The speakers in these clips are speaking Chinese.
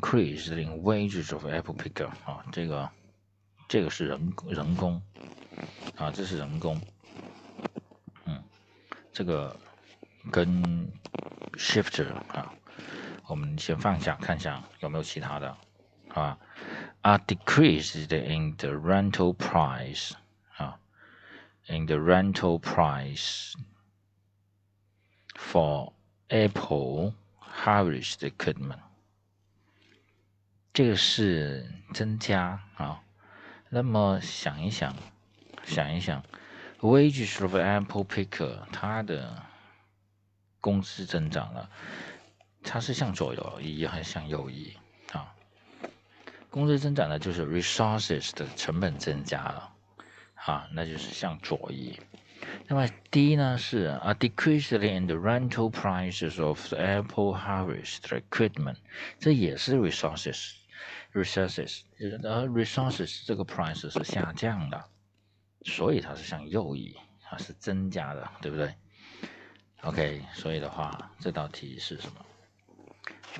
decrease in wages of apple picker 啊，这个这个是人人工啊，这是人工，嗯，这个跟 shifter 啊，我们先放下看一下有没有其他的，好吧？A decrease in the rental price 啊，in the rental price for apple harvest equipment，这个是增加啊。那么想一想，想一想，wages of apple picker，它的工资增长了，它是向左移还是向右移啊？工资增长呢，就是 resources 的成本增加了，啊，那就是向左移。那么 D 呢是 a decrease in the rental prices of apple harvest equipment，这也是 resources。resources，呃，resources 这个 price 是下降的，所以它是向右移，它是增加的，对不对？OK，所以的话，这道题是什么？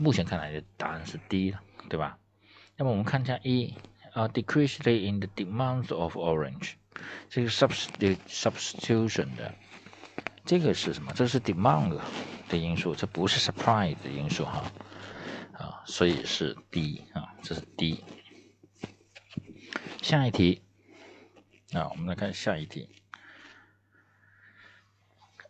目前看来的答案是 D 对吧？那么我们看一下一，啊，decrease in the demand of orange，这个 substitute substitution 的，这个是什么？这是 demand 的因素，这不是 supply 的因素哈。啊，所以是 D 啊，这是 D。下一题啊，我们来看下一题。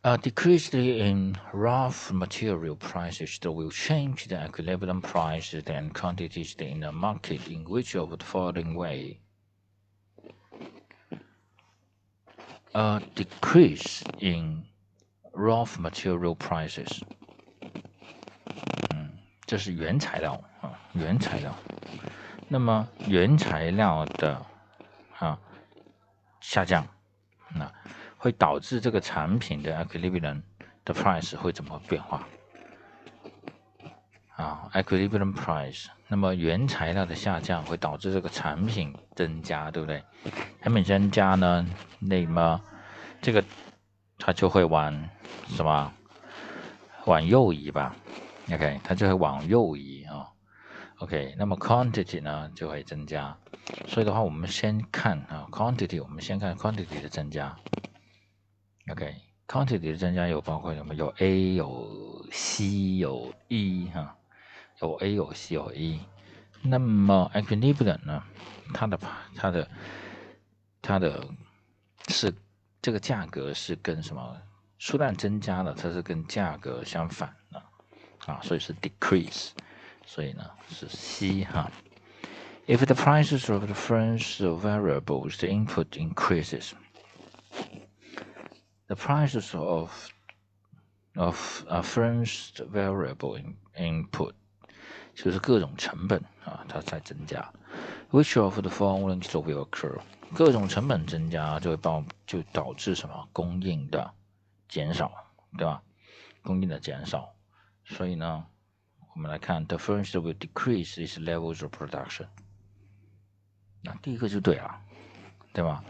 A decrease in raw material prices that will change the equilibrium prices and quantities in the market in which of the following way? A decrease in raw material prices 这是原材料啊，原材料。那么原材料的啊下降，那会导致这个产品的 equilibrium 的 price 会怎么变化？啊，equilibrium price。那么原材料的下降会导致这个产品增加，对不对？产品增加呢，那么这个它就会往什么？往右移吧。OK，它就会往右移啊。OK，那么 quantity 呢就会增加。所以的话，我们先看啊 quantity，我们先看 quantity 的增加。OK，quantity 的增加有包括什么？有 A，有 C，有 E 哈，有 A，有 C，有 E。那么 equilibrium 呢？它的它的它的是这个价格是跟什么？数量增加了，它是跟价格相反的。啊，所以是 decrease，所以呢是 C 哈。If the prices of the first variables, the input increases, the prices of of a first variable in input 就是各种成本啊，它在增加。Which of the following will occur？各种成本增加就会导就导致什么？供应的减少，对吧？供应的减少。 所以呢，我们来看，the first will decrease its levels of production。那第一个就对了，对吧？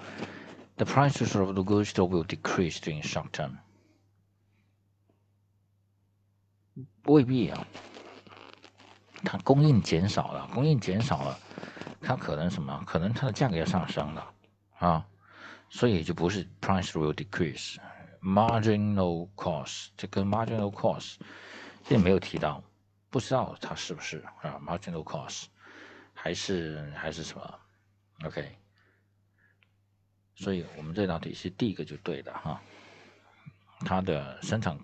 The prices of the goods will decrease in short term。未必啊，它供应减少了，供应减少了，它可能什么？可能它的价格要上升了啊，所以就不是 price will decrease，marginal cost，这跟 marginal cost。 这没有提到，不知道它是不是啊？marginal cost 还是还是什么？OK，所以我们这道题是第一个就对的哈。它的生产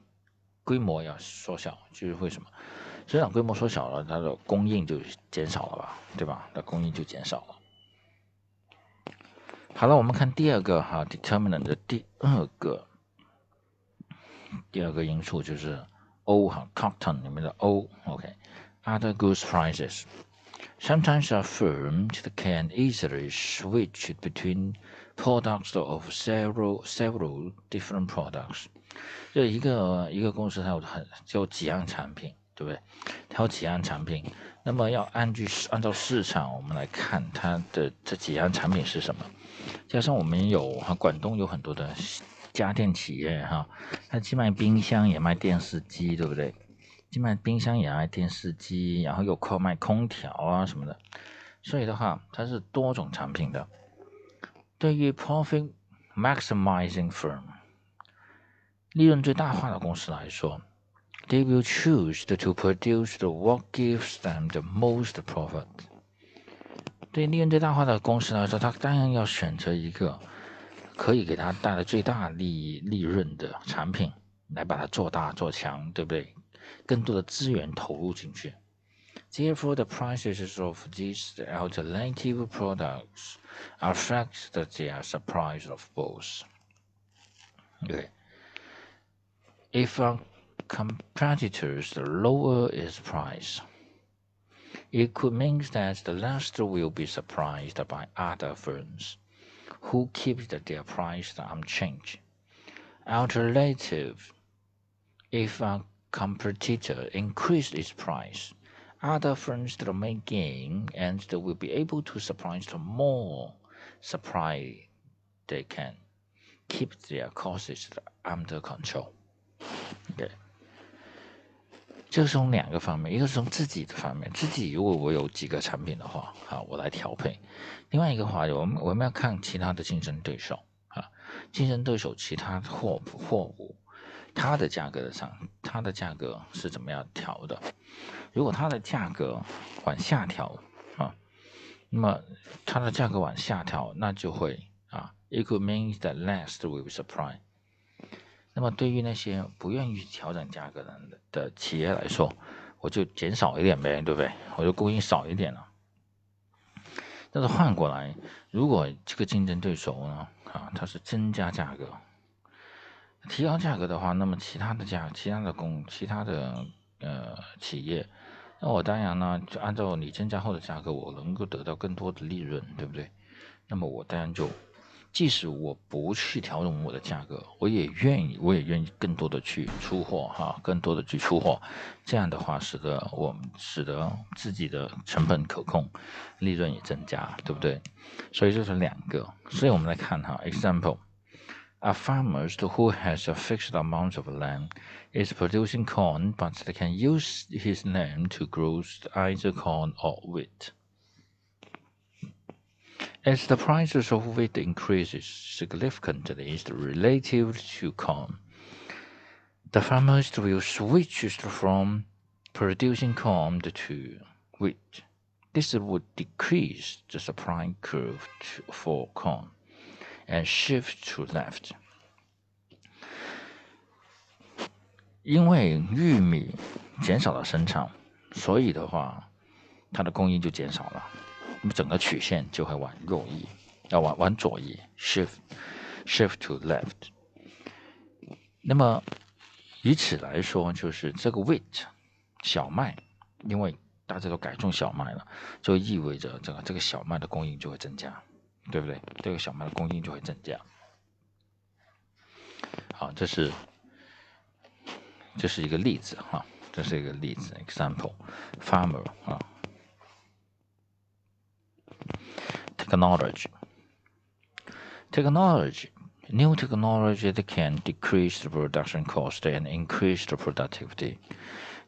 规模要缩小，就是为什么？生产规模缩小了，它的供应就减少了吧？对吧？它供应就减少了。好了，我们看第二个哈，determinant 的第二个第二个因素就是。O 哈，cotton 里面的 O，OK，other goods prices sometimes a firm can easily switch between products of several several different products。就一个一个公司它有很就几样产品，对不对？它有几样产品，那么要按据按照市场，我们来看它的这几样产品是什么。加上我们有哈，广东有很多的。 家电企业哈，它既卖冰箱也卖电视机，对不对？既卖冰箱也卖电视机，然后又靠卖空调啊什么的，所以的话，它是多种产品的。对于 profit maximizing firm，利润最大化的公司来说，they will choose to produce the what gives them the most profit。对利润最大化的公司来说，它当然要选择一个可以给它带来最大利利润的产品，来把它做大做强，对不对？更多的资源投入进去。Therefore, the prices of these alternative products affect the price of both. Okay. If a competitor's lower its price, it could mean that the last will be surprised by other firms who keep their price unchanged. Alternative, if a competitor increases its price, other firms may gain and will be able to supply more supply they can keep their costs under control. OK，就是从两个方面，一个是从自己的方面，自己如果我有几个产品的话，好，我来调配；另外一个话，我们我们要看其他的竞争对手啊，竞争对手其他货货物。它的价格的上，它的价格是怎么样调的？如果它的价格往下调啊，那么它的价格往下调，那就会啊，it could mean that less will supply。那么对于那些不愿意调整价格的的企业来说，我就减少一点呗，对不对？我就供应少一点了。但是换过来，如果这个竞争对手呢，啊，他是增加价格。提高价格的话，那么其他的价、其他的工、其他的呃企业，那我当然呢，就按照你增加后的价格，我能够得到更多的利润，对不对？那么我当然就，即使我不去调整我的价格，我也愿意，我也愿意更多的去出货哈，更多的去出货，这样的话，使得我们使得自己的成本可控，利润也增加，对不对？所以这是两个，所以我们来看哈，example。A farmer who has a fixed amount of land is producing corn, but he can use his land to grow either corn or wheat. As the prices of wheat increases significantly relative to corn, the farmers will switch from producing corn to wheat. This would decrease the supply curve for corn and shift to left。因为玉米减少了生产，所以的话，它的供应就减少了， 那么整个曲线就会往右移，要往往左移，shift shift to left。那么以此来说，就是这个 wheat 小麦，因为大家都改种小麦了，就意味着这个这个小麦的供应就会增加。对不对？这个小麦的供应就会增加。好，这是这是一个例子哈，这是一个例子，example，farmer 啊 ，technology，technology，new technology that can decrease the production cost and increase the productivity.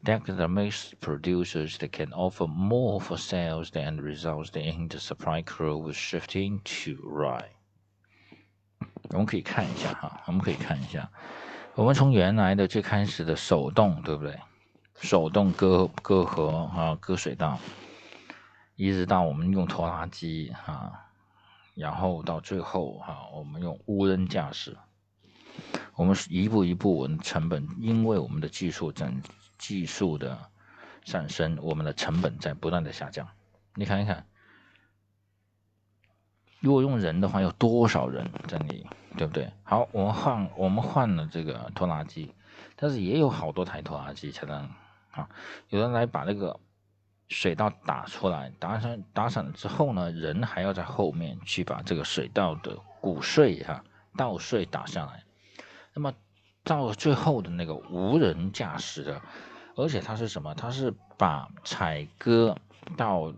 that makes producers that can offer more for sales than results in the supply curve shifting to right。我们可以看一下哈，我们可以看一下，我们从原来的最开始的手动，对不对？手动割割河啊，割水稻， 一直到我们用拖拉机啊，然后到最后哈，我们用无人驾驶，我们一步一步，我们成本因为我们的技术增。技术的上升，我们的成本在不断的下降。你看一看，如果用人的话，有多少人在里，对不对？好，我们换我们换了这个拖拉机，但是也有好多台拖拉机才能啊。有人来把那个水稻打出来，打上打散了之后呢，人还要在后面去把这个水稻的谷穗哈稻穗打下来。那么到最后的那个无人驾驶的。而且它是什么？它是把采割到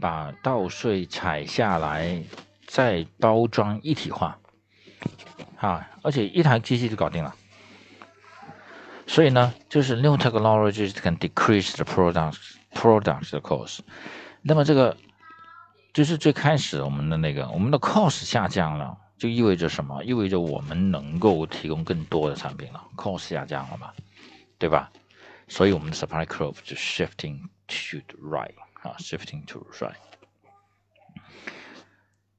把稻穗采下来，再包装一体化，啊！而且一台机器就搞定了。所以呢，就是 new technologies can decrease the product product product cost。那么这个就是最开始我们的那个我们的 cost 下降了，就意味着什么？意味着我们能够提供更多的产品了，cost 下降了嘛，对吧？所以我们的 supply curve 就 shifting to the right 啊，shifting to the right。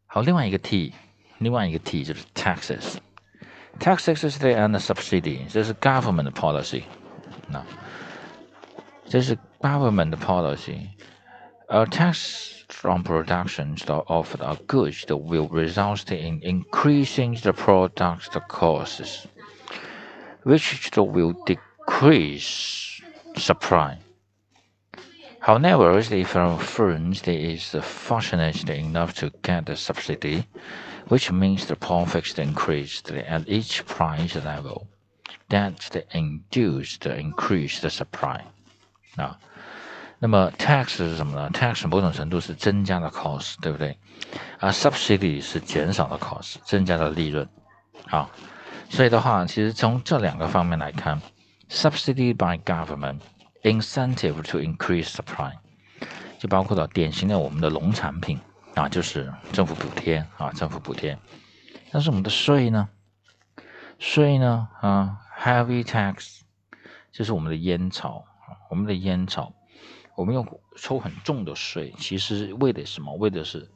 好，另外一个 T，另外一个 T 就是 taxes。taxes is the and subsidy，这是 government policy。那这是 government policy. A tax from production of a goods will result in increasing the product costs, which will decrease supply. However, if a firm is fortunate enough to get a subsidy, which means the profits increased at each price level, that the induced increased supply. 啊，那么 tax 是什么呢？tax 某种程度是增加的 cost，对不对？啊，subsidy 是减少的 cost，增加的利润。啊，所以的话，其实从这两个方面来看，subsidy by government incentive to increase supply，就包括了典型的我们的农产品啊，就是政府补贴啊，政府补贴。但是我们的税呢？税呢？啊，heavy tax，就是我们的烟草，我们的烟草，我们用抽很重的税，其实为的什么？为的是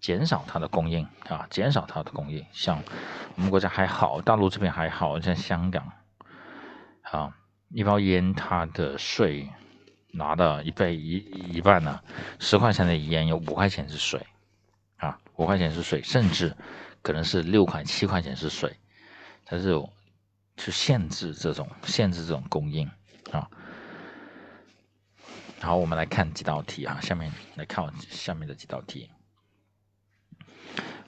减少它的供应啊，减少它的供应。像我们国家还好，大陆这边还好，像香港啊。一包烟，它的税拿到一倍一一半呢，十块钱的烟有五块钱是税，啊，五块钱是税，甚至可能是六块七块钱是税，它是去限制这种限制这种供应啊。好，我们来看几道题啊，下面来看下面的几道题。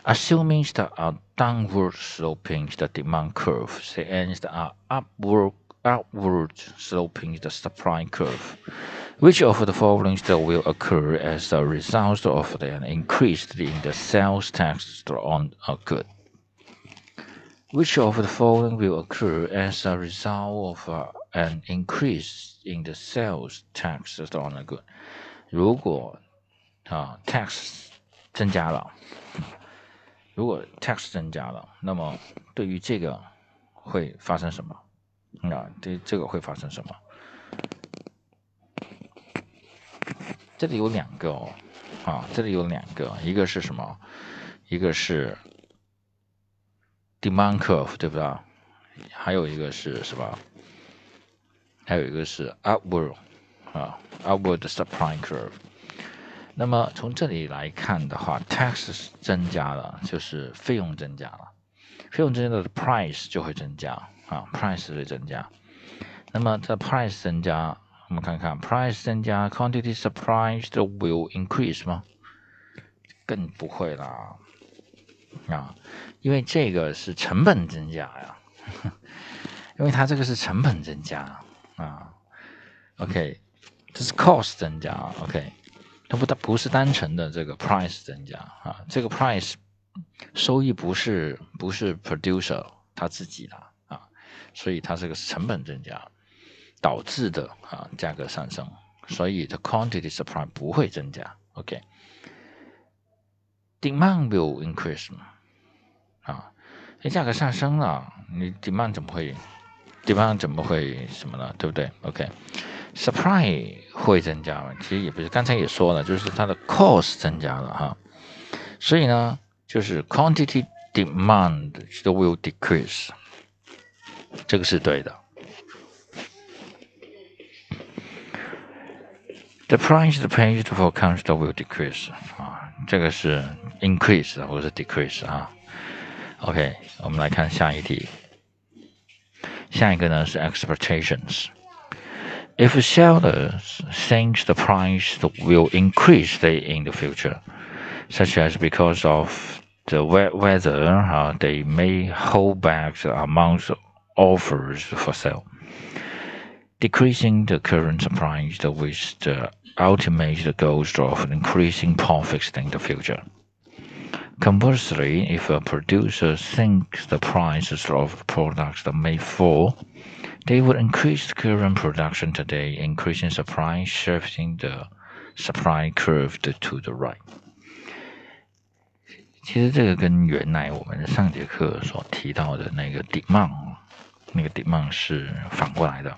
Assuming the downward sloping the demand curve, the ends are upward upward sloping the supply curve. Which of the following will occur as a result of an increase in the sales tax on a good? Which of the following will occur as a result of uh, an increase in the sales tax on the good？如果啊 tax 增加了，如果 tax 增加了，那么对于这个会发生什么？啊，对这个会发生什么？这里有两个哦，啊，这里有两个，一个是什么？一个是 demand curve，对不对？还有一个是什么？还有一个是 upward，啊，upward supply curve。那么从这里来看的话，tax 增加了，就是费用增加了，费用增加的 price 就会增加。啊，price 会增加，那么这 price 增加，我们看看 price 增加，quantity supplied will increase 吗？更不会啦，啊，因为这个是成本增加呀，因为它这个是成本增加啊，OK，这是 cost 增加，OK，它不它不是单纯的这个 price 增加啊，这个 price 收益不是不是 producer 他自己的啊。所以它这个成本增加导致的啊，价格上升，所以 the quantity supply 不会增加。OK，demand will increase 啊，哎，价格上升了，你 demand 怎么会 demand 怎么会什么呢？对不对？OK，supply 会增加吗？其实也不是，刚才也说了，就是它的 cost 增加了哈，所以呢，就是 quantity demand will decrease。这个是对的。The price the paid for constant will decrease 啊，这个是 increase 或者是 decrease 啊。OK，我们来看下一题。下一个呢是 expectations。If sellers think the price will increase in the future, such as because of the weather, uh, they may hold back the amount offers for sale, decreasing the current price with the ultimate goal of increasing profits in the future. Conversely, if a producer thinks the prices of products may fall, They would increase current production today, increasing supply, shifting the supply curve to the right. 其实这个跟原来我们上节课所提到的那个 demand，那个 demand 是反过来的，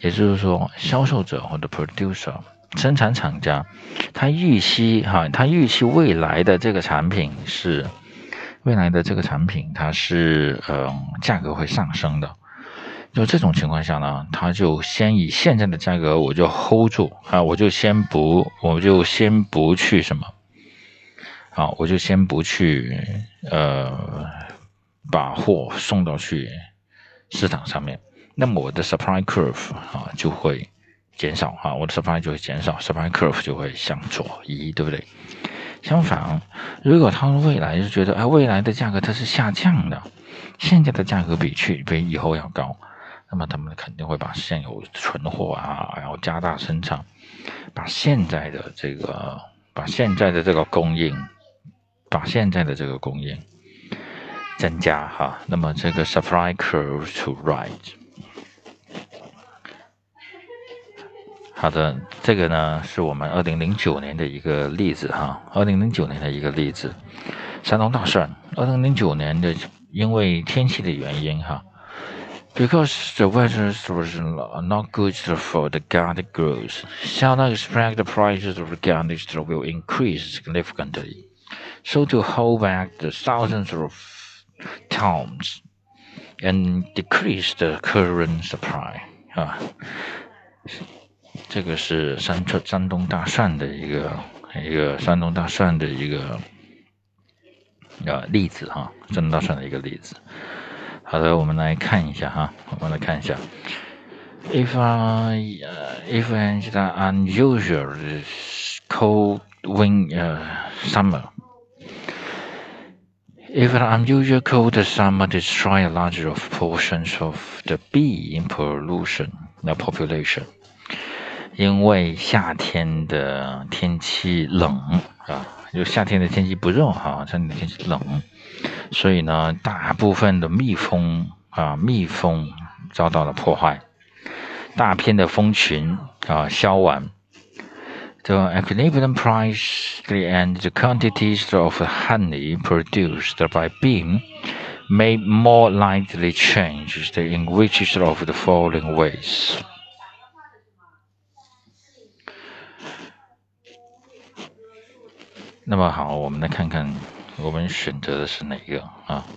也就是说，销售者或者 producer 生产厂家，他预期哈，他预期未来的这个产品是未来的这个产品，它是嗯价格会上升的。就这种情况下呢，他就先以现在的价格我就 hold 住啊，我就先不，我就先不去什么。好，我就先不去，呃，把货送到去市场上面，那么我的 supply curve 啊就会减少哈，我的 supply 就会减少，supply curve 就会向左移，对不对？相反，如果他们未来就觉得，哎，未来的价格它是下降的，现在的价格比去比以后要高，那么他们肯定会把现有存货啊，然后加大生产，把现在的这个，把现在的这个供应。把现在的这个供应增加哈，那么这个 supply curve to right。好的，这个呢是我们二零零九年的一个例子哈，二零零九年的一个例子，山东大蒜，二零零九年的因为天气的原因哈，because the weather was not good for the garlic growth, shall not expect the prices of the garlic will increase significantly. So to hold back the thousands of tons and decrease the current supply 啊， 这个是山川山东大蒜的一个一个山东大蒜的一个呃例子哈，山东大蒜的一个例子。好的，我们来看一下哈，我们来看一下。If I uh, if an unusual cold wind uh, summer If an unusual cold summer destroy a large portions of the bee pollution the population， 因为夏天的天气冷啊，就夏天的天气不热哈，夏天的天气冷，所以呢，大部分的蜜蜂啊，蜜蜂遭到了破坏，大片的蜂群啊消亡。The equilibrium price and the quantities of honey produced by bees may more likely change in which of the following ways. 那么好，我们来看看我们选择的是哪一个啊？